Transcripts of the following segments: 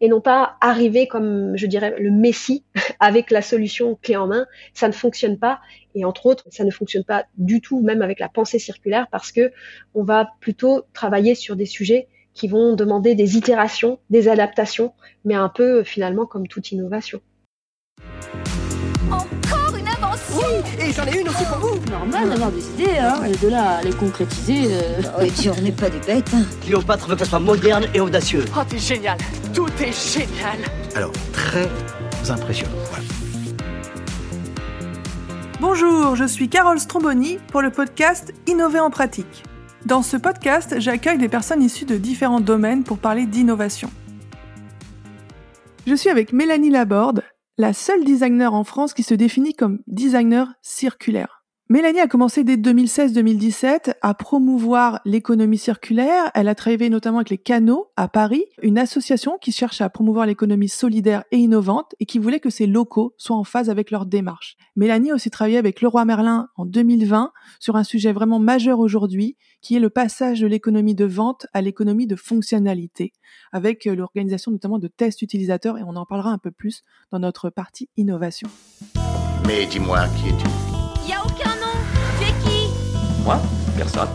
et non pas arriver comme, je dirais, le messie avec la solution clé en main. Ça ne fonctionne pas. Et entre autres, ça ne fonctionne pas du tout, même avec la pensée circulaire, parce que on va plutôt travailler sur des sujets qui vont demander des itérations, des adaptations, mais un peu finalement comme toute innovation. Et j'en ai une aussi pour vous Normal d'avoir des idées, hein, et de là à les concrétiser. Euh... Oh, et puis on n'est pas des bêtes. Hein. Cléopâtre veut qu'elle soit moderne et audacieuse. Oh, t'es génial Tout est génial Alors, très impressionnant. Voilà. Bonjour, je suis Carole Stromboni pour le podcast Innover en pratique. Dans ce podcast, j'accueille des personnes issues de différents domaines pour parler d'innovation. Je suis avec Mélanie Laborde, la seule designer en France qui se définit comme designer circulaire. Mélanie a commencé dès 2016-2017 à promouvoir l'économie circulaire. Elle a travaillé notamment avec les Canaux à Paris, une association qui cherche à promouvoir l'économie solidaire et innovante et qui voulait que ses locaux soient en phase avec leur démarche. Mélanie a aussi travaillé avec Leroy Merlin en 2020 sur un sujet vraiment majeur aujourd'hui, qui est le passage de l'économie de vente à l'économie de fonctionnalité, avec l'organisation notamment de tests utilisateurs et on en parlera un peu plus dans notre partie innovation. Mais dis-moi, qui es-tu? Moi Personne.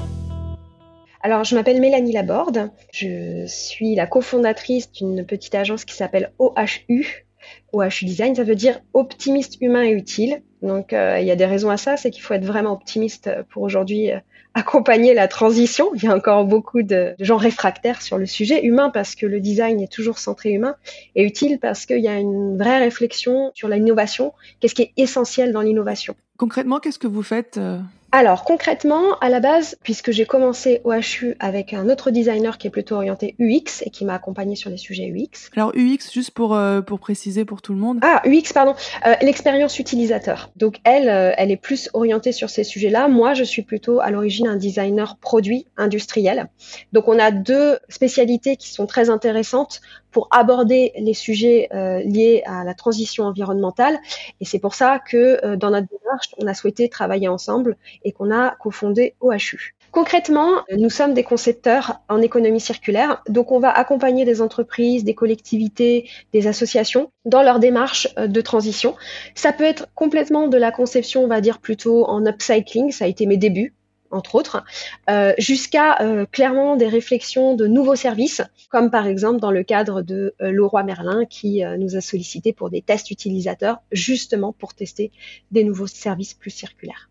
Alors, je m'appelle Mélanie Laborde. Je suis la cofondatrice d'une petite agence qui s'appelle OHU. OHU Design, ça veut dire optimiste, humain et utile. Donc, euh, il y a des raisons à ça, c'est qu'il faut être vraiment optimiste pour aujourd'hui euh, accompagner la transition. Il y a encore beaucoup de, gens réfractaires sur le sujet. Humain parce que le design est toujours centré humain et utile parce qu'il y a une vraie réflexion sur l'innovation. Qu'est-ce qui est essentiel dans l'innovation? Concrètement, qu'est-ce que vous faites euh alors concrètement, à la base, puisque j'ai commencé au HU avec un autre designer qui est plutôt orienté UX et qui m'a accompagné sur les sujets UX. Alors UX, juste pour, euh, pour préciser pour tout le monde. Ah, UX, pardon, euh, l'expérience utilisateur. Donc elle, euh, elle est plus orientée sur ces sujets-là. Moi, je suis plutôt à l'origine un designer produit industriel. Donc on a deux spécialités qui sont très intéressantes pour aborder les sujets euh, liés à la transition environnementale. Et c'est pour ça que euh, dans notre démarche, on a souhaité travailler ensemble et qu'on a cofondé OHU. Concrètement, nous sommes des concepteurs en économie circulaire, donc on va accompagner des entreprises, des collectivités, des associations dans leur démarche euh, de transition. Ça peut être complètement de la conception, on va dire plutôt en upcycling, ça a été mes débuts entre autres, euh, jusqu'à euh, clairement des réflexions de nouveaux services, comme par exemple dans le cadre de euh, Merlin qui euh, nous a sollicité pour des tests utilisateurs, justement pour tester des nouveaux services plus circulaires.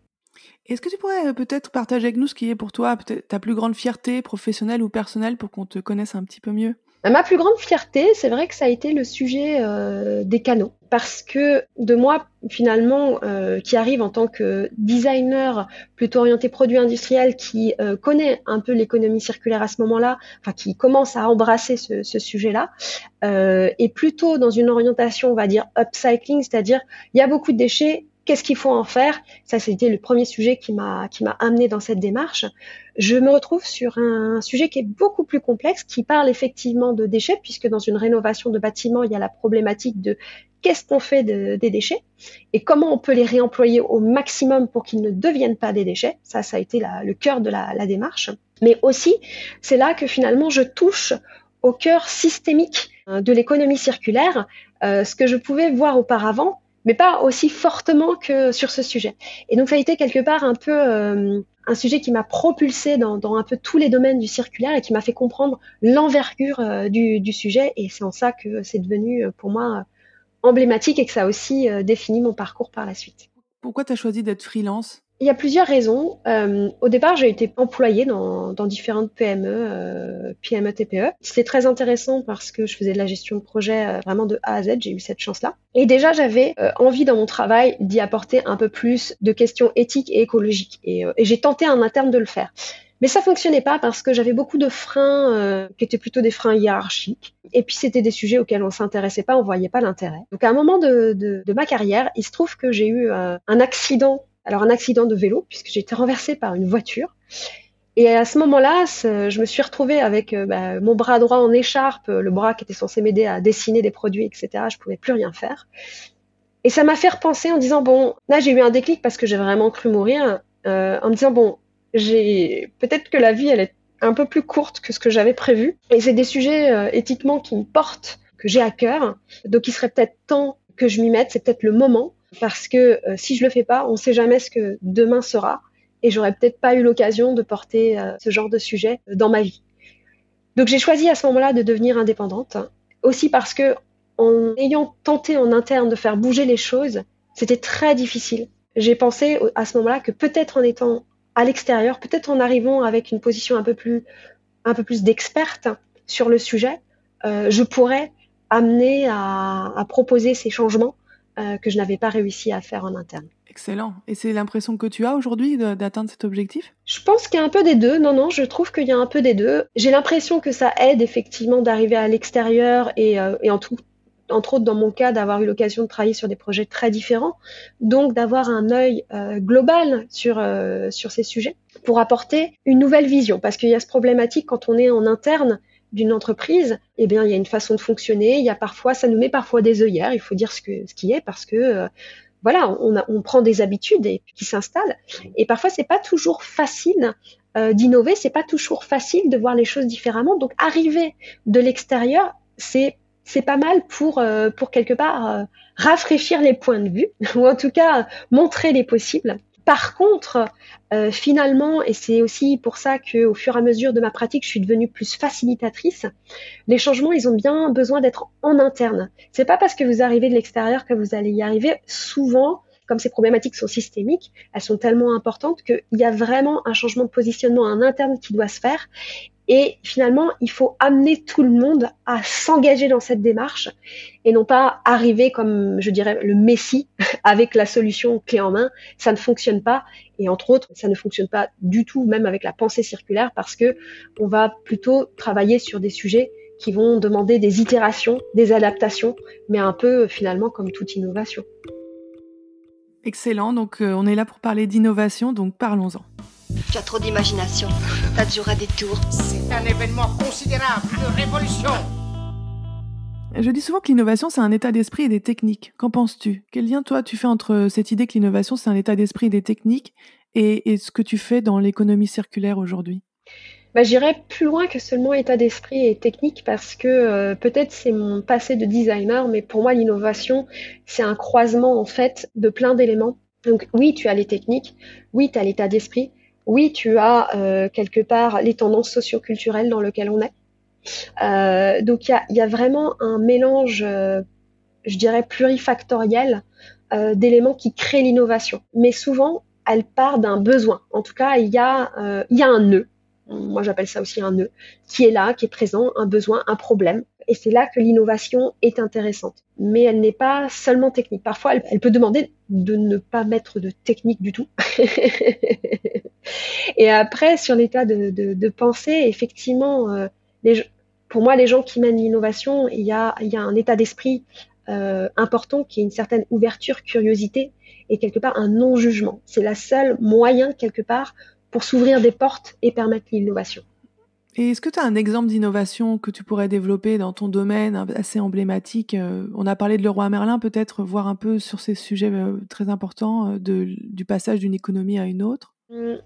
Est-ce que tu pourrais peut-être partager avec nous ce qui est pour toi ta plus grande fierté professionnelle ou personnelle pour qu'on te connaisse un petit peu mieux? Ma plus grande fierté, c'est vrai que ça a été le sujet euh, des canaux. Parce que de moi, finalement, euh, qui arrive en tant que designer plutôt orienté produit industriel, qui euh, connaît un peu l'économie circulaire à ce moment-là, enfin qui commence à embrasser ce, ce sujet-là, et plutôt dans une orientation, on va dire, upcycling, c'est-à-dire il y a beaucoup de déchets, Qu'est-ce qu'il faut en faire? Ça, c'était le premier sujet qui m'a qui amené dans cette démarche. Je me retrouve sur un sujet qui est beaucoup plus complexe, qui parle effectivement de déchets, puisque dans une rénovation de bâtiment, il y a la problématique de qu'est-ce qu'on fait de, des déchets et comment on peut les réemployer au maximum pour qu'ils ne deviennent pas des déchets. Ça, ça a été le cœur de la, la démarche. Mais aussi, c'est là que finalement, je touche au cœur systémique hein, de l'économie circulaire, euh, ce que je pouvais voir auparavant mais pas aussi fortement que sur ce sujet. Et donc ça a été quelque part un peu euh, un sujet qui m'a propulsé dans, dans, un peu tous les domaines du circulaire et qui m'a fait comprendre l'envergure euh, du, du, sujet. Et c'est en ça que c'est devenu euh, pour moi emblématique et que ça a aussi défini mon parcours par la suite. Pourquoi tu as choisi d'être freelance? Il y a plusieurs raisons. Euh, au départ, j'ai été employée dans, dans différentes PME, euh, PME, TPE. C'était très intéressant parce que je faisais de la gestion de projet euh, vraiment de A à Z. J'ai eu cette chance-là. Et déjà, j'avais euh, envie dans mon travail d'y apporter un peu plus de questions éthiques et écologiques. Et, euh, et j'ai tenté en interne de le faire. Mais ça fonctionnait pas parce que j'avais beaucoup de freins euh, qui étaient plutôt des freins hiérarchiques. Et puis c'était des sujets auxquels on s'intéressait pas, on voyait pas l'intérêt. Donc à un moment de, de, de ma carrière, il se trouve que j'ai eu un accident alors un accident de vélo puisque j'ai été renversée par une voiture. Et à ce moment-là, je me suis retrouvée avec euh, bah, mon bras droit en écharpe, le bras qui était censé m'aider à dessiner des produits, etc. Je pouvais plus rien faire. Et ça m'a fait repenser en disant bon, là j'ai eu un déclic parce que j'ai vraiment cru mourir, euh, en me disant bon, peut-être que la vie elle est un peu plus courte que ce que j'avais prévu. Et c'est des sujets euh, éthiquement qui me portent que j'ai à cœur. Donc il serait peut-être temps que je m'y mette, c'est peut-être le moment, parce que euh, si je le fais pas, on ne sait jamais ce que demain sera, et j'aurais peut-être pas eu l'occasion de porter euh, ce genre de sujet dans ma vie. Donc j'ai choisi à ce moment-là de devenir indépendante, aussi parce que en ayant tenté en interne de faire bouger les choses, c'était très difficile. J'ai pensé à ce moment-là que peut-être en étant à l'extérieur, peut-être en arrivant avec une position un peu plus, un peu plus d'experte sur le sujet, euh, je pourrais amener à, à proposer ces changements euh, que je n'avais pas réussi à faire en interne. Excellent. Et c'est l'impression que tu as aujourd'hui d'atteindre cet objectif? Je pense qu'il y a un peu des deux. Non, non, je trouve qu'il y a un peu des deux. J'ai l'impression que ça aide effectivement d'arriver à l'extérieur et, euh, et en tout, entre autres dans mon cas, d'avoir eu l'occasion de travailler sur des projets très différents, donc d'avoir un œil euh, global sur, euh, sur ces sujets pour apporter une nouvelle vision. Parce qu'il y a ce problématique quand on est en interne d'une entreprise, eh bien, il y a une façon de fonctionner. Il y a parfois, ça nous met parfois des œillères. Il faut dire ce, qui est parce que euh, voilà, on, prend des habitudes et, qui s'installent. Et parfois, c'est pas toujours facile euh, d'innover. C'est pas toujours facile de voir les choses différemment. Donc, arriver de l'extérieur, c'est c'est pas mal pour, euh, pour quelque part euh, rafraîchir les points de vue, ou en tout cas montrer les possibles. Par contre, euh, finalement, et c'est aussi pour ça qu'au fur et à mesure de ma pratique, je suis devenue plus facilitatrice. Les changements, ils ont bien besoin d'être en interne. C'est pas parce que vous arrivez de l'extérieur que vous allez y arriver. Souvent, comme ces problématiques sont systémiques, elles sont tellement importantes qu'il y a vraiment un changement de positionnement en interne qui doit se faire. Et finalement, il faut amener tout le monde à s'engager dans cette démarche et non pas arriver comme, je dirais, le messie avec la solution clé en main. Ça ne fonctionne pas. Et entre autres, ça ne fonctionne pas du tout, même avec la pensée circulaire, parce que on va plutôt travailler sur des sujets qui vont demander des itérations, des adaptations, mais un peu finalement comme toute innovation. Excellent. Donc, euh, on est là pour parler d'innovation, donc parlons-en. Tu as trop d'imagination. T'as toujours à des tours. C'est un événement considérable, une révolution. Je dis souvent que l'innovation, c'est un état d'esprit et des techniques. Qu'en penses-tu? Quel lien, toi, tu fais entre cette idée que l'innovation, c'est un état d'esprit et des techniques et, et, ce que tu fais dans l'économie circulaire aujourd'hui? Bah, J'irais plus loin que seulement état d'esprit et technique parce que euh, peut-être c'est mon passé de designer, mais pour moi, l'innovation, c'est un croisement en fait de plein d'éléments. Donc oui, tu as les techniques, oui, tu as l'état d'esprit, oui, tu as euh, quelque part les tendances socioculturelles dans lesquelles on est. Euh, donc il y a, y a, vraiment un mélange, euh, je dirais, plurifactoriel euh, d'éléments qui créent l'innovation. Mais souvent, elle part d'un besoin. En tout cas, il y, euh, il y a un nœud. Moi, j'appelle ça aussi un nœud qui est là, qui est présent, un besoin, un problème. Et c'est là que l'innovation est intéressante. Mais elle n'est pas seulement technique. Parfois, elle, peut demander de ne pas mettre de technique du tout. Et après, sur l'état de, de, de, pensée, effectivement, euh, pour moi, les gens qui mènent l'innovation, il y a, il y a un état d'esprit euh, important qui est une certaine ouverture, curiosité et quelque part un non-jugement. C'est la seule moyen, quelque part, pour s'ouvrir des portes et permettre l'innovation. Et est-ce que tu as un exemple d'innovation que tu pourrais développer dans ton domaine assez emblématique euh, On a parlé de Leroy Merlin, peut-être voir un peu sur ces sujets euh, très importants de, du passage d'une économie à une autre?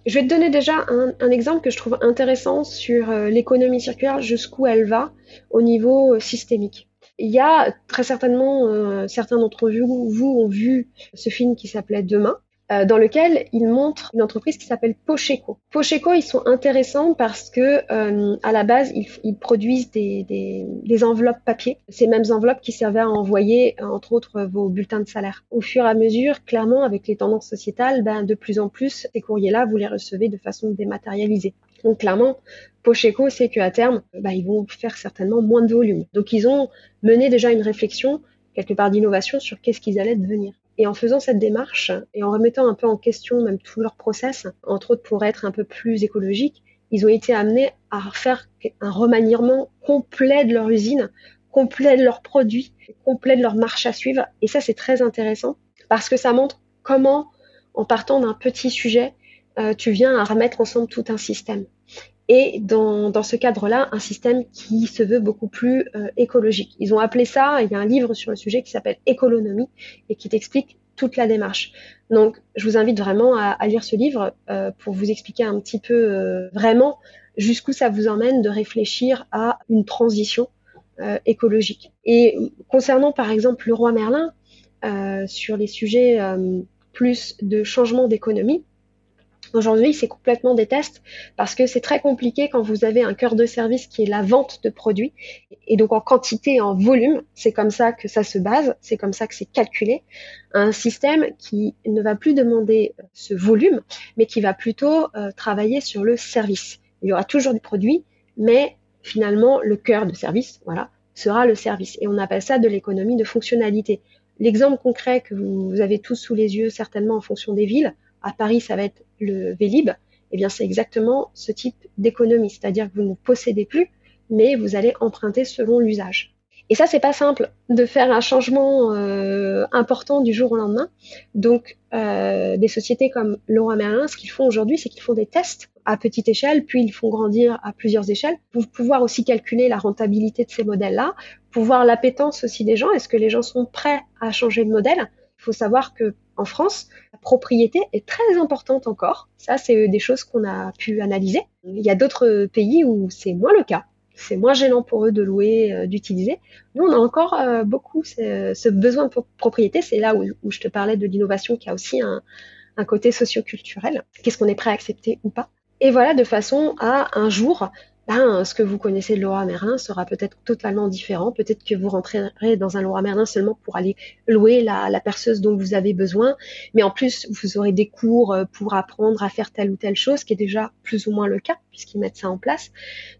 Je vais te donner déjà un, un exemple que je trouve intéressant sur euh, l'économie circulaire, jusqu'où elle va au niveau euh, systémique. Il y a très certainement euh, certains d'entre vous, vous ont vu ce film qui s'appelait Demain, euh, dans lequel il montre une entreprise qui s'appelle Pocheco. Pocheco, ils sont intéressants parce que euh, à la base, ils, ils produisent des, des, des, enveloppes papier, ces mêmes enveloppes qui servaient à envoyer, entre autres, vos bulletins de salaire. Au fur et à mesure, clairement, avec les tendances sociétales, ben, de plus en plus, ces courriers-là, vous les recevez de façon dématérialisée. Donc clairement, Pocheco sait qu'à terme, ben, ils vont faire certainement moins de volume. Donc ils ont mené déjà une réflexion quelque part d'innovation sur qu'est-ce qu'ils allaient devenir. Et en faisant cette démarche et en remettant un peu en question même tout leur process, entre autres pour être un peu plus écologique, ils ont été amenés à faire un remaniement complet de leur usine, complet de leurs produits, complet de leur marche à suivre. Et ça, c'est très intéressant parce que ça montre comment, en partant d'un petit sujet, euh, tu viens à remettre ensemble tout un système et dans, dans ce cadre-là, un système qui se veut beaucoup plus euh, écologique. Ils ont appelé ça, il y a un livre sur le sujet qui s'appelle Économie et qui t'explique toute la démarche. Donc, je vous invite vraiment à, à lire ce livre euh, pour vous expliquer un petit peu euh, vraiment jusqu'où ça vous emmène de réfléchir à une transition écologique. Et concernant par exemple le roi Merlin, sur les sujets plus de changement d'économie, Aujourd'hui, c'est complètement des tests parce que c'est très compliqué quand vous avez un cœur de service qui est la vente de produits et donc en quantité en volume. C'est comme ça que ça se base, c'est comme ça que c'est calculé. Un système qui ne va plus demander ce volume, mais qui va plutôt euh, travailler sur le service. Il y aura toujours du produit, mais finalement, le cœur de service, voilà, sera le service. Et on appelle ça de l'économie de fonctionnalité. L'exemple concret que vous avez tous sous les yeux, certainement en fonction des villes, à Paris, ça va être le Vélib. Eh bien, c'est exactement ce type d'économie, c'est-à-dire que vous ne possédez plus, mais vous allez emprunter selon l'usage. Et ça, c'est pas simple de faire un changement euh, important du jour au lendemain. Donc, euh, des sociétés comme Laura Merlin, ce qu'ils font aujourd'hui, c'est qu'ils font des tests à petite échelle, puis ils font grandir à plusieurs échelles pour pouvoir aussi calculer la rentabilité de ces modèles-là, pour voir l'appétence aussi des gens. Est-ce que les gens sont prêts à changer de modèle? Il faut savoir que en France, propriété est très importante encore. Ça, c'est des choses qu'on a pu analyser. Il y a d'autres pays où c'est moins le cas. C'est moins gênant pour eux de louer, euh, d'utiliser. Nous, on a encore euh, beaucoup ce, besoin de propriété. C'est là où, je te parlais de l'innovation qui a aussi un, un côté socioculturel. Qu'est-ce qu'on est prêt à accepter ou pas? Et voilà, de façon à un jour ben, ce que vous connaissez de Laura Merlin sera peut-être totalement différent. Peut-être que vous rentrerez dans un Laura Merlin seulement pour aller louer la, perceuse dont vous avez besoin, mais en plus vous aurez des cours euh, pour apprendre à faire telle ou telle chose, qui est déjà plus ou moins le cas puisqu'ils mettent ça en place.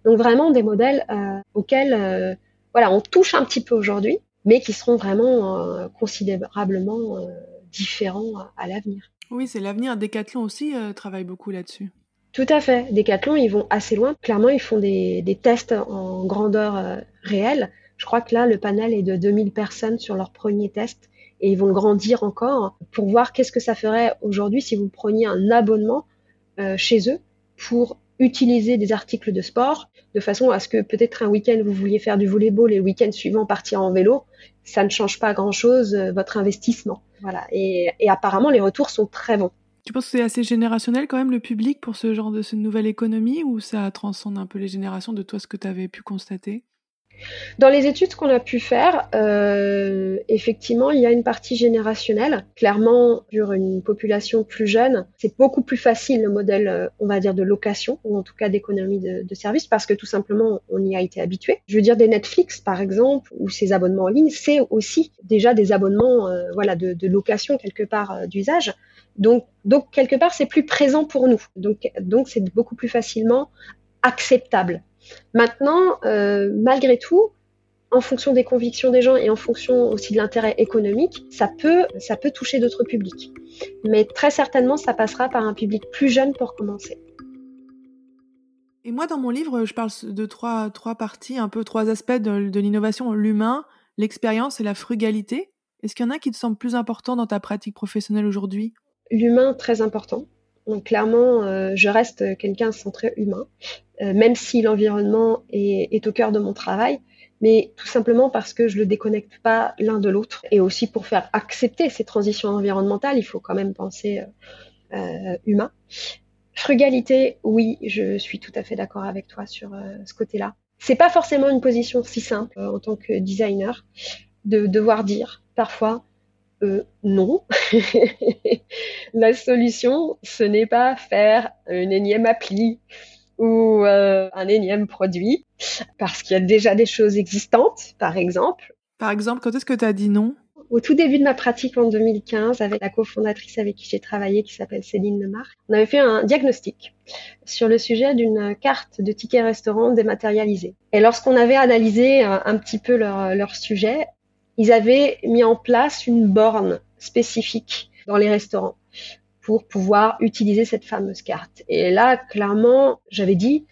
Donc vraiment des modèles euh, auxquels euh, voilà on touche un petit peu aujourd'hui, mais qui seront vraiment considérablement différents à, l'avenir. Oui, c'est l'avenir. Decathlon aussi travaille beaucoup là-dessus. Tout à fait. Decathlon, ils vont assez loin. Clairement, ils font des, des tests en grandeur euh, réelle. Je crois que là, le panel est de 2000 personnes sur leur premier test et ils vont grandir encore pour voir qu'est-ce que ça ferait aujourd'hui si vous preniez un abonnement euh, chez eux pour utiliser des articles de sport de façon à ce que peut-être un week-end vous vouliez faire du volleyball et le week-end suivant partir en vélo, ça ne change pas grand-chose euh, votre investissement. Voilà. Et, et apparemment, les retours sont très bons. Tu penses que c'est assez générationnel quand même le public pour ce genre de cette nouvelle économie ou ça transcende un peu les générations de toi ce que tu avais pu constater? Dans les études qu'on a pu faire, euh, effectivement, il y a une partie générationnelle. Clairement, sur une population plus jeune, c'est beaucoup plus facile le modèle, euh, on va dire, de location, ou en tout cas d'économie de, de service, parce que tout simplement, on y a été habitué. Je veux dire, des Netflix, par exemple, ou ces abonnements en ligne, c'est aussi déjà des abonnements euh, voilà, de, de, location, quelque part, d'usage. Donc, donc quelque part, c'est plus présent pour nous. Donc, donc c'est beaucoup plus facilement acceptable. Maintenant, euh, malgré tout, en fonction des convictions des gens et en fonction aussi de l'intérêt économique, ça peut, ça peut toucher d'autres publics. Mais très certainement, ça passera par un public plus jeune pour commencer. Et moi, dans mon livre, je parle de trois, trois parties, un peu trois aspects de, l'innovation l'humain, l'expérience et la frugalité. Est-ce qu'il y en a qui te semblent plus importants dans ta pratique professionnelle aujourd'hui? L'humain très important. Donc clairement, euh, je reste quelqu'un centré humain, euh, même si l'environnement est, au cœur de mon travail, mais tout simplement parce que je le déconnecte pas l'un de l'autre. Et aussi pour faire accepter ces transitions environnementales, il faut quand même penser euh, humain. Frugalité, oui, je suis tout à fait d'accord avec toi sur ce côté-là. C'est pas forcément une position si simple en tant que designer de devoir dire parfois euh, non. la solution, ce n'est pas faire une énième appli ou euh, un énième produit, parce qu'il y a déjà des choses existantes, par exemple. Par exemple, quand est-ce que tu as dit non? Au tout début de ma pratique en 2015, avec la cofondatrice avec qui j'ai travaillé, qui s'appelle Céline Lemar, on avait fait un diagnostic sur le sujet d'une carte de tickets restaurant dématérialisée. Et lorsqu'on avait analysé un, un petit peu leur, leur sujet, ils avaient mis en place une borne spécifique dans les restaurants pour pouvoir utiliser cette fameuse carte. Et là, clairement, j'avais dit,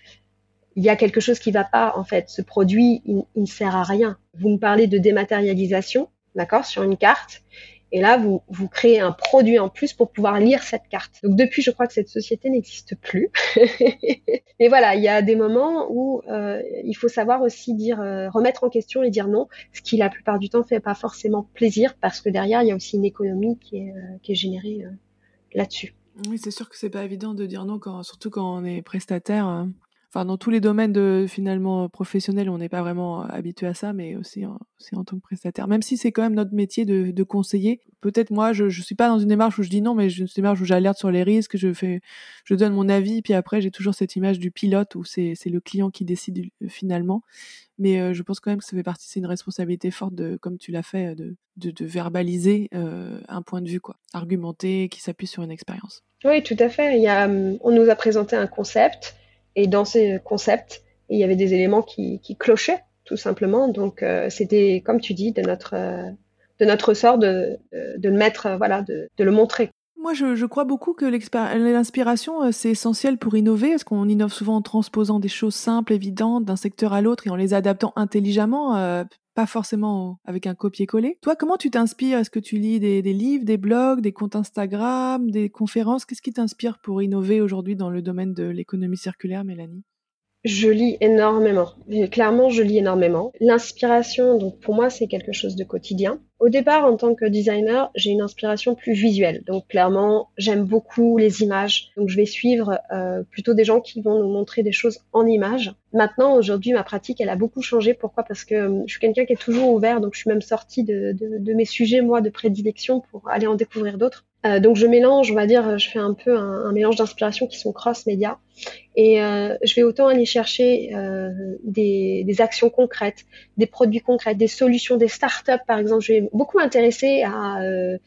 il y a quelque chose qui ne va pas, en fait. Ce produit, il, ne sert à rien. Vous me parlez de dématérialisation, d'accord, sur une carte. Et là, vous, vous créez un produit en plus pour pouvoir lire cette carte. Donc depuis, je crois que cette société n'existe plus. Mais voilà, il y a des moments où euh, il faut savoir aussi dire, euh, remettre en question et dire non, ce qui la plupart du temps fait pas forcément plaisir parce que derrière, il y a aussi une économie qui est, euh, générée là-dessus. Oui, c'est sûr que c'est pas évident de dire non, surtout quand on est prestataire. Enfin dans tous les domaines de finalement professionnels, on n'est pas vraiment habitué à ça, mais aussi en, en tant que prestataire. Même si c'est quand même notre métier de, conseiller. Peut-être moi, je, je suis pas dans une démarche où je dis non, mais je une démarche où j'alerte sur les risques, je fais, je donne mon avis, puis après j'ai toujours cette image du pilote où c'est le client qui décide finalement. Mais euh, je pense quand même que ça fait partie, c'est une responsabilité forte de, comme tu l'as fait, de, verbaliser euh, un point de vue, quoi, argumenté, qui s'appuie sur une expérience. Oui, tout à fait. Il y a, on nous a présenté un concept et dans ces concepts, il y avait des éléments qui, qui clochaient, tout simplement. Donc, euh, c'était, comme tu dis, de notre, euh, de notre sort de, de, le mettre, euh, voilà, de, de, le montrer. Moi, je, je crois beaucoup que l'inspiration, c'est essentiel pour innover, parce qu'on innove souvent en transposant des choses simples, évidentes, d'un secteur à l'autre et en les adaptant intelligemment, euh, pas forcément avec un copier-coller. Toi, comment tu t'inspires? Est-ce que tu lis des, livres, des blogs, des comptes Instagram, des conférences? Qu'est-ce qui t'inspire pour innover aujourd'hui dans le domaine de l'économie circulaire, Mélanie? Je lis énormément. Clairement, je lis énormément. L'inspiration, donc pour moi, c'est quelque chose de quotidien. Au départ, en tant que designer, j'ai une inspiration plus visuelle. Donc clairement, j'aime beaucoup les images. Donc je vais suivre euh, plutôt des gens qui vont nous montrer des choses en images. Maintenant, aujourd'hui, ma pratique, elle a beaucoup changé. Pourquoi? Parce que euh, je suis quelqu'un qui est toujours ouvert. Donc je suis même sortie de, de, de mes sujets, moi, de prédilection pour aller en découvrir d'autres. Euh, donc je mélange, on va dire, je fais un peu un, un mélange d'inspiration qui sont cross-média. Et euh, je vais autant aller chercher euh, des, des, actions concrètes, des produits concrets, des solutions, des startups par exemple. Je vais beaucoup m'intéresser à euh,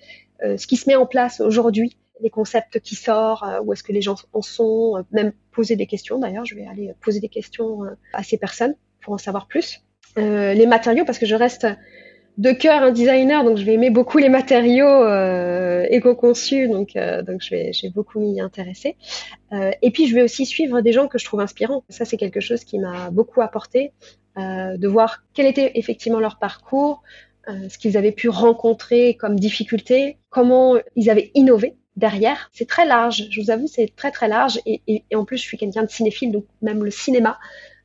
euh, ce qui se met en place aujourd'hui, les concepts qui sortent, euh, où est-ce que les gens en sont, même poser des questions d'ailleurs. Je vais aller poser des questions à ces personnes pour en savoir plus. les matériaux, parce que je reste de cœur un designer, donc je vais aimer beaucoup les matériaux euh, éco-conçus, donc, euh, donc je vais, je beaucoup m'y intéresser. Euh, et puis je vais aussi suivre des gens que je trouve inspirants. Ça, c'est quelque chose qui m'a beaucoup apporté, euh, de voir quel était effectivement leur parcours, euh, ce qu'ils avaient pu rencontrer comme difficulté, comment ils avaient innové derrière. C'est très large, je vous avoue, c'est très très large. Et, et, et en plus, je suis quelqu'un de cinéphile, donc même le cinéma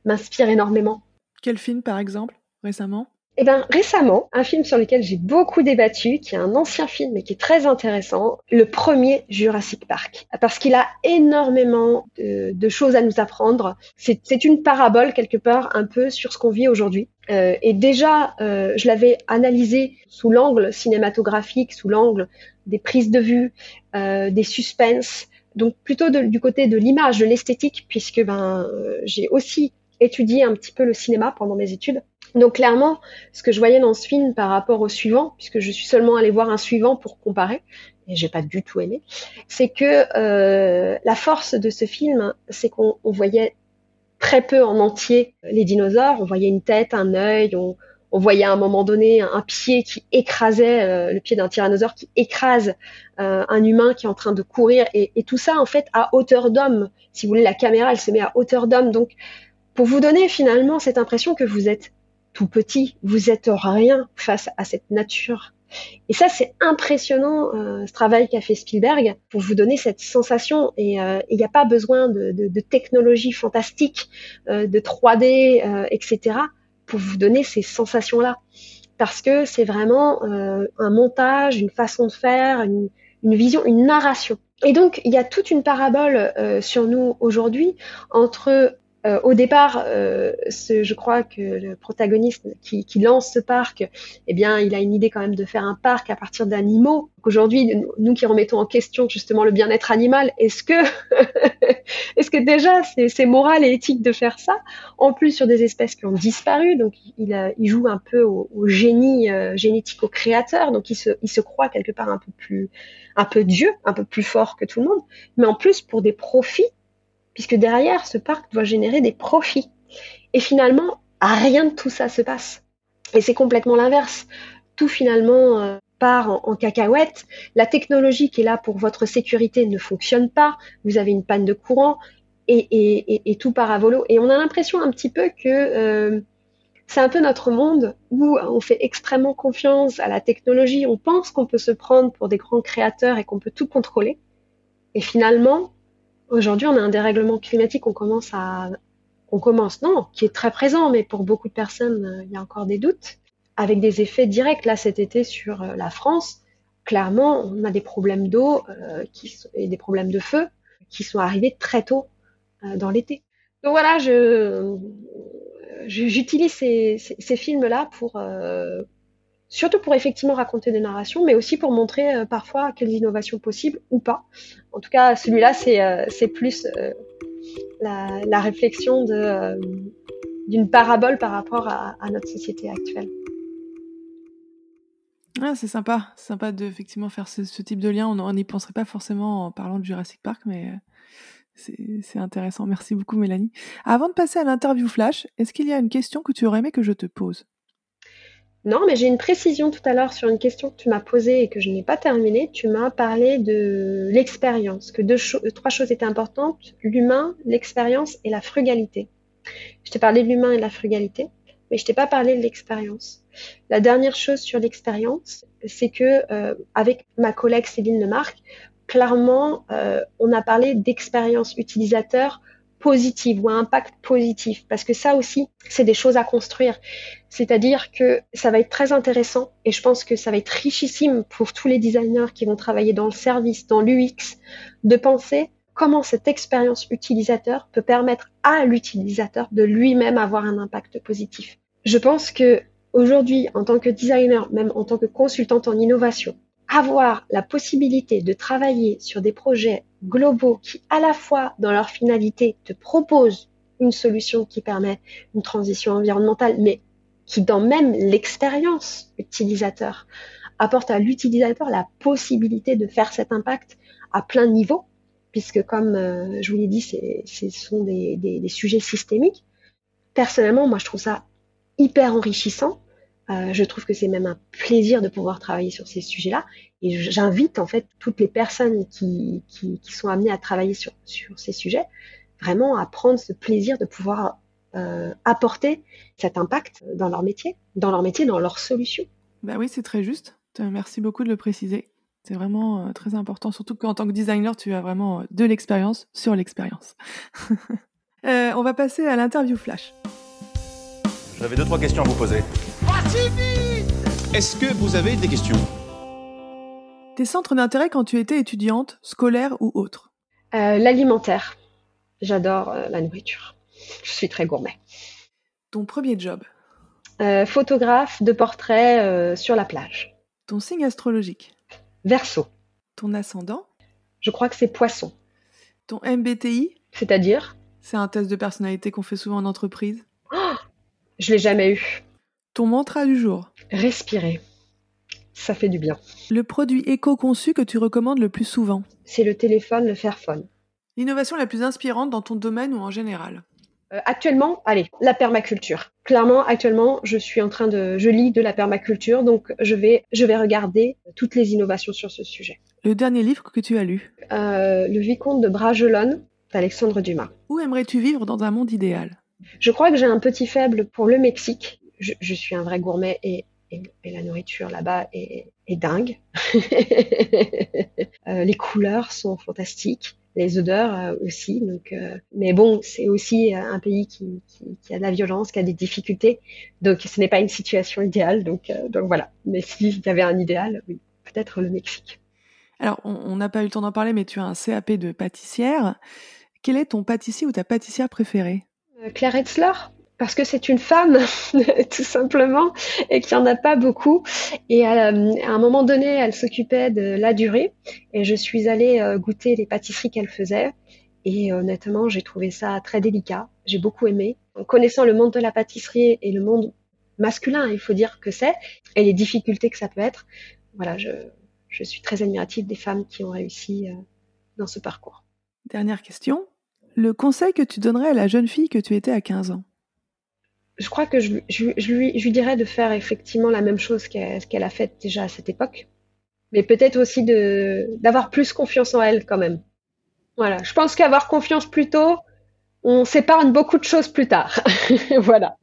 m'inspire énormément. Quel film, par exemple, récemment? Eh ben, récemment, un film sur lequel j'ai beaucoup débattu, qui est un ancien film mais qui est très intéressant, le premier Jurassic Park, parce qu'il a énormément de, choses à nous apprendre. C'est une parabole quelque part un peu sur ce qu'on vit aujourd'hui. Euh, et déjà, euh, je l'avais analysé sous l'angle cinématographique, sous l'angle des prises de vue, euh, des suspens, donc plutôt du côté de l'image, de l'esthétique, puisque ben euh, j'ai aussi étudié un petit peu le cinéma pendant mes études. Donc clairement, ce que je voyais dans ce film par rapport au suivant, puisque je suis seulement allée voir un suivant pour comparer, et j'ai pas du tout aimé, c'est que euh, la force de ce film, c'est qu'on voyait très peu en entier les dinosaures. On voyait une tête, un œil, on, voyait à un moment donné un, un pied qui écrasait euh, le pied d'un tyrannosaure qui écrase euh, un humain qui est en train de courir, et, et tout ça en fait à hauteur d'homme. Si vous voulez, la caméra, elle se met à hauteur d'homme, donc pour vous donner finalement cette impression que vous êtes tout petit, vous êtes rien face à cette nature. Et ça, c'est impressionnant, euh, ce travail qu'a fait Spielberg, pour vous donner cette sensation. Et il euh, n'y a pas besoin de, de, de technologie fantastique, euh, de 3D, etc., pour vous donner ces sensations-là. Parce que c'est vraiment euh, un montage, une façon de faire, une, une, vision, une narration. Et donc, il y a toute une parabole euh, sur nous aujourd'hui entre euh, au départ, euh, ce, je crois que le protagoniste qui, qui, lance ce parc, eh bien, il a une idée quand même de faire un parc à partir d'animaux. Aujourd'hui, nous qui remettons en question justement le bien-être animal, est-ce que, est-ce que déjà c'est moral et éthique de faire ça? En plus sur des espèces qui ont disparu, donc il, a, il joue un peu au, au génie euh, génétique, au créateur, donc il se, il se croit quelque part un peu plus, un peu Dieu, un peu plus fort que tout le monde, mais en plus pour des profits puisque derrière, ce parc doit générer des profits. Et finalement, rien de tout ça se passe. Et c'est complètement l'inverse. Tout finalement euh, part en, cacahuète. La technologie qui est là pour votre sécurité ne fonctionne pas. Vous avez une panne de courant et tout part à volo. Et on a l'impression un petit peu que euh, c'est un peu notre monde où on fait extrêmement confiance à la technologie. On pense qu'on peut se prendre pour des grands créateurs et qu'on peut tout contrôler. Et finalement, Aujourd'hui, on a un dérèglement climatique, on commence non, qui est très présent, mais pour beaucoup de personnes, euh, il y a encore des doutes, avec des effets directs. Là, cet été sur euh, la France, clairement, on a des problèmes d'eau euh, et des problèmes de feu qui sont arrivés très tôt dans l'été. Donc voilà, j'utilise ces, films-là pour surtout pour effectivement raconter des narrations, mais aussi pour montrer euh, parfois quelles innovations possibles ou pas. En tout cas, celui-là, c'est euh, plus la, la, réflexion d'une parabole par rapport à, notre société actuelle. Ah, c'est sympa, sympa de effectivement faire ce, type de lien. On n'y penserait pas forcément en parlant de Jurassic Park, mais c'est intéressant. Merci beaucoup, Mélanie. Avant de passer à l'interview flash, est-ce qu'il y a une question que tu aurais aimé que je te pose? Non, mais j'ai une précision tout à l'heure sur une question que tu m'as posée et que je n'ai pas terminée. Tu m'as parlé de l'expérience, que deux trois choses étaient importantes l'humain, l'expérience et la frugalité. Je t'ai parlé de l'humain et de la frugalité, mais je t'ai pas parlé de l'expérience. La dernière chose sur l'expérience, c'est que euh, avec ma collègue Céline Lemarque, clairement, euh, on a parlé d'expérience utilisateur positive ou à impact positif, parce que ça aussi, c'est des choses à construire. C'est-à-dire que ça va être très intéressant et je pense que ça va être richissime pour tous les designers qui vont travailler dans le service, dans l'UX, de penser comment cette expérience utilisateur peut permettre à l'utilisateur de lui-même avoir un impact positif. Je pense que aujourd'hui, en tant que designer, même en tant que consultante en innovation, avoir la possibilité de travailler sur des projets globaux qui, à la fois dans leur finalité, te proposent une solution qui permet une transition environnementale, mais qui, dans même l'expérience utilisateur, apporte à l'utilisateur la possibilité de faire cet impact à plein niveau, puisque comme euh, je vous l'ai dit, ce sont des, des, sujets systémiques. Personnellement, moi, je trouve ça hyper enrichissant euh, je trouve que c'est même un plaisir de pouvoir travailler sur ces sujets-là. Et j'invite en fait toutes les personnes qui, qui, sont amenées à travailler sur, sur ces sujets vraiment à prendre ce plaisir de pouvoir euh, apporter cet impact dans leur métier, dans leur métier, dans leurs solutions. Bah oui, c'est très juste. Merci beaucoup de le préciser. C'est vraiment euh, très important, surtout qu'en tant que designer, tu as vraiment de l'expérience sur l'expérience. on va passer à l'interview flash. J'avais deux, trois questions à vous poser. Est-ce que vous avez des questions? Tes centres d'intérêt quand tu étais étudiante, scolaire ou autre? Euh, L'alimentaire. J'adore euh, la nourriture. Je suis très gourmet. Ton premier job? Euh, Photographe de portraits sur la plage. Ton signe astrologique? Verseau. Ton ascendant? Je crois que c'est poisson. Ton MBTI C'est-à-dire? C'est un test de personnalité qu'on fait souvent en entreprise. Oh je l'ai jamais eu. Ton mantra du jour Respirer. Ça fait du bien. Le produit éco-conçu que tu recommandes le plus souvent C'est le téléphone, le Fairphone. L'innovation la plus inspirante dans ton domaine ou en général euh, Actuellement, allez, la permaculture. Clairement, actuellement, je suis en train de, je lis de la permaculture, donc je vais, je vais regarder toutes les innovations sur ce sujet. Le dernier livre que tu as lu euh, Le Vicomte de Bragelonne d'Alexandre Dumas. Où aimerais-tu vivre dans un monde idéal? Je crois que j'ai un petit faible pour le Mexique je, suis un vrai gourmet et, la nourriture là-bas est, dingue. Euh, les couleurs sont fantastiques, les odeurs euh, aussi. Donc, euh, mais bon, c'est aussi un pays qui, a de la violence, qui a des difficultés. Donc, ce n'est pas une situation idéale. Donc, donc voilà. Mais s'il y avait un idéal, oui, peut-être le Mexique. Alors, on n'a pas eu le temps d'en parler, mais tu as un CAP de pâtissière. Quel est ton pâtissier ou ta pâtissière préférée? Claire Etzler? Parce que c'est une femme, tout simplement, et qu'il n'y en a pas beaucoup. Et euh, à un moment donné, elle s'occupait de la durée, et je suis allée euh, goûter les pâtisseries qu'elle faisait. Et honnêtement, j'ai trouvé ça très délicat. J'ai beaucoup aimé. En connaissant le monde de la pâtisserie et le monde masculin, il faut dire que c'est, et les difficultés que ça peut être, voilà, je, je suis très admirative des femmes qui ont réussi euh, dans ce parcours. Dernière question. Le conseil que tu donnerais à la jeune fille que tu étais à 15 ans? Je crois que je, lui, dirais de faire effectivement la même chose qu'elle a faite déjà à cette époque, mais peut-être aussi d'avoir plus confiance en elle quand même. Voilà, je pense qu'avoir confiance plus tôt, on s'épargne beaucoup de choses plus tard. voilà.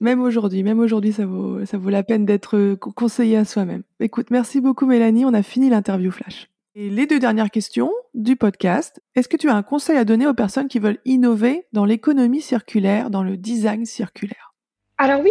Même aujourd'hui, même aujourd'hui, ça vaut, ça vaut la peine d'être conseillé à soi-même. Écoute, merci beaucoup Mélanie, on a fini l'interview flash. Et les deux dernières questions du podcast. Est-ce que tu as un conseil à donner aux personnes qui veulent innover dans l'économie circulaire, dans le design circulaire? Alors oui,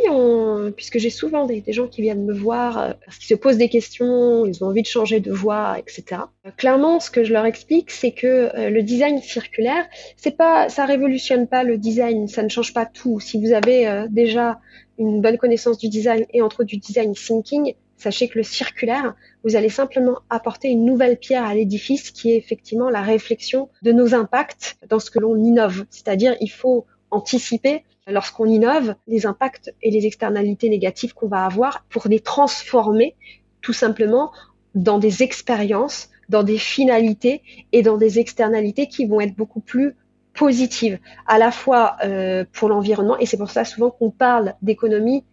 puisque j'ai souvent des, gens qui viennent me voir euh, parce qu'ils se posent des questions, ils ont envie de changer de voie, etc. Euh, clairement, ce que je leur explique, c'est que euh, le design circulaire, c'est pas, ça révolutionne pas le design, ça ne change pas tout. Si vous avez déjà une bonne connaissance du design et entre du design thinking, sachez que le circulaire, vous allez simplement apporter une nouvelle pierre à l'édifice qui est effectivement la réflexion de nos impacts dans ce que l'on innove. C'est-à-dire, il faut anticiper lorsqu'on innove les impacts et les externalités négatives qu'on va avoir pour les transformer tout simplement dans des expériences, dans des finalités et dans des externalités qui vont être beaucoup plus positives, à la fois euh, pour l'environnement, et c'est pour ça souvent qu'on parle d'économie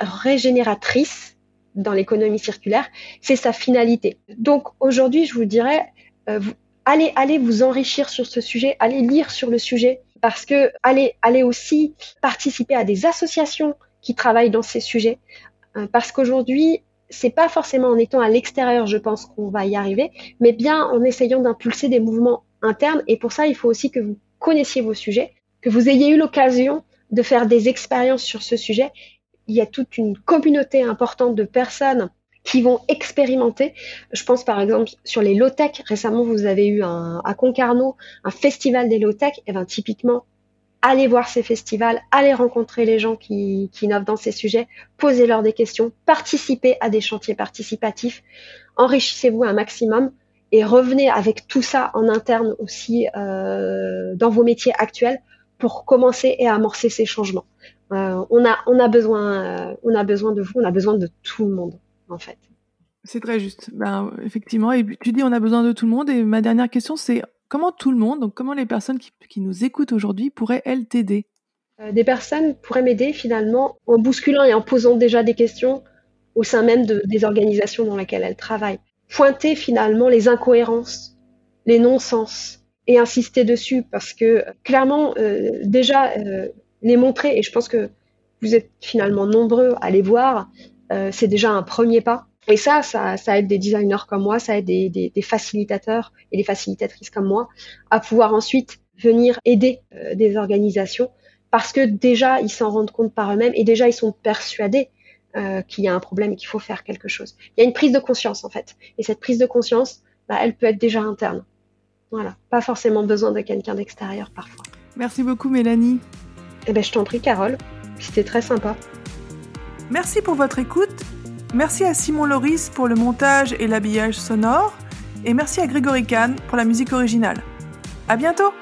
régénératrice dans l'économie circulaire, c'est sa finalité. Donc aujourd'hui, je vous dirais, euh, allez, allez vous enrichir sur ce sujet, allez lire sur le sujet, parce que allez, allez aussi participer à des associations qui travaillent dans ces sujets, euh, parce qu'aujourd'hui, c'est pas forcément en étant à l'extérieur, je pense qu'on va y arriver, mais bien en essayant d'impulser des mouvements internes. Et pour ça, il faut aussi que vous connaissiez vos sujets, que vous ayez eu l'occasion de faire des expériences sur ce sujet. Il y a toute une communauté importante de personnes qui vont expérimenter. Je pense par exemple sur les low-tech. Récemment, vous avez eu à Concarneau un festival des low-tech. Et eh ben typiquement, allez voir ces festivals, allez rencontrer les gens qui, qui innovent dans ces sujets, posez-leur des questions, participez à des chantiers participatifs, enrichissez-vous un maximum et revenez avec tout ça en interne aussi euh, dans vos métiers actuels pour commencer et amorcer ces changements. Euh, on, a, on, a besoin, euh, on a besoin de vous, on a besoin de tout le monde en fait. C'est très juste. Ben, effectivement, et tu dis on a besoin de tout le monde. Et ma dernière question, c'est comment tout le monde, donc comment les personnes qui, nous écoutent aujourd'hui pourraient elles t'aider? Euh, Des personnes pourraient m'aider finalement en bousculant et en posant déjà des questions au sein même de, des organisations dans lesquelles elles travaillent. Pointer finalement les incohérences, les non-sens et insister dessus parce que clairement euh, déjà euh, les montrer et je pense que vous êtes finalement nombreux à les voir euh, c'est déjà un premier pas. Et ça, ça, ça aide des designers comme moi, ça aide des, des, facilitateurs et des facilitatrices comme moi à pouvoir ensuite venir aider euh, des organisations parce que déjà ils s'en rendent compte par eux-mêmes et déjà ils sont persuadés euh, qu'il y a un problème et qu'il faut faire quelque chose. Il y a une prise de conscience en fait. Et cette prise de conscience, bah, elle peut être déjà interne. Voilà, pas forcément besoin de quelqu'un d'extérieur parfois. Merci beaucoup Mélanie. Eh ben, je t'en prie Carole, c'était très sympa. Merci pour votre écoute. Merci à Simon Loris pour le montage et l'habillage sonore. Et merci à Grégory Kahn pour la musique originale. À bientôt!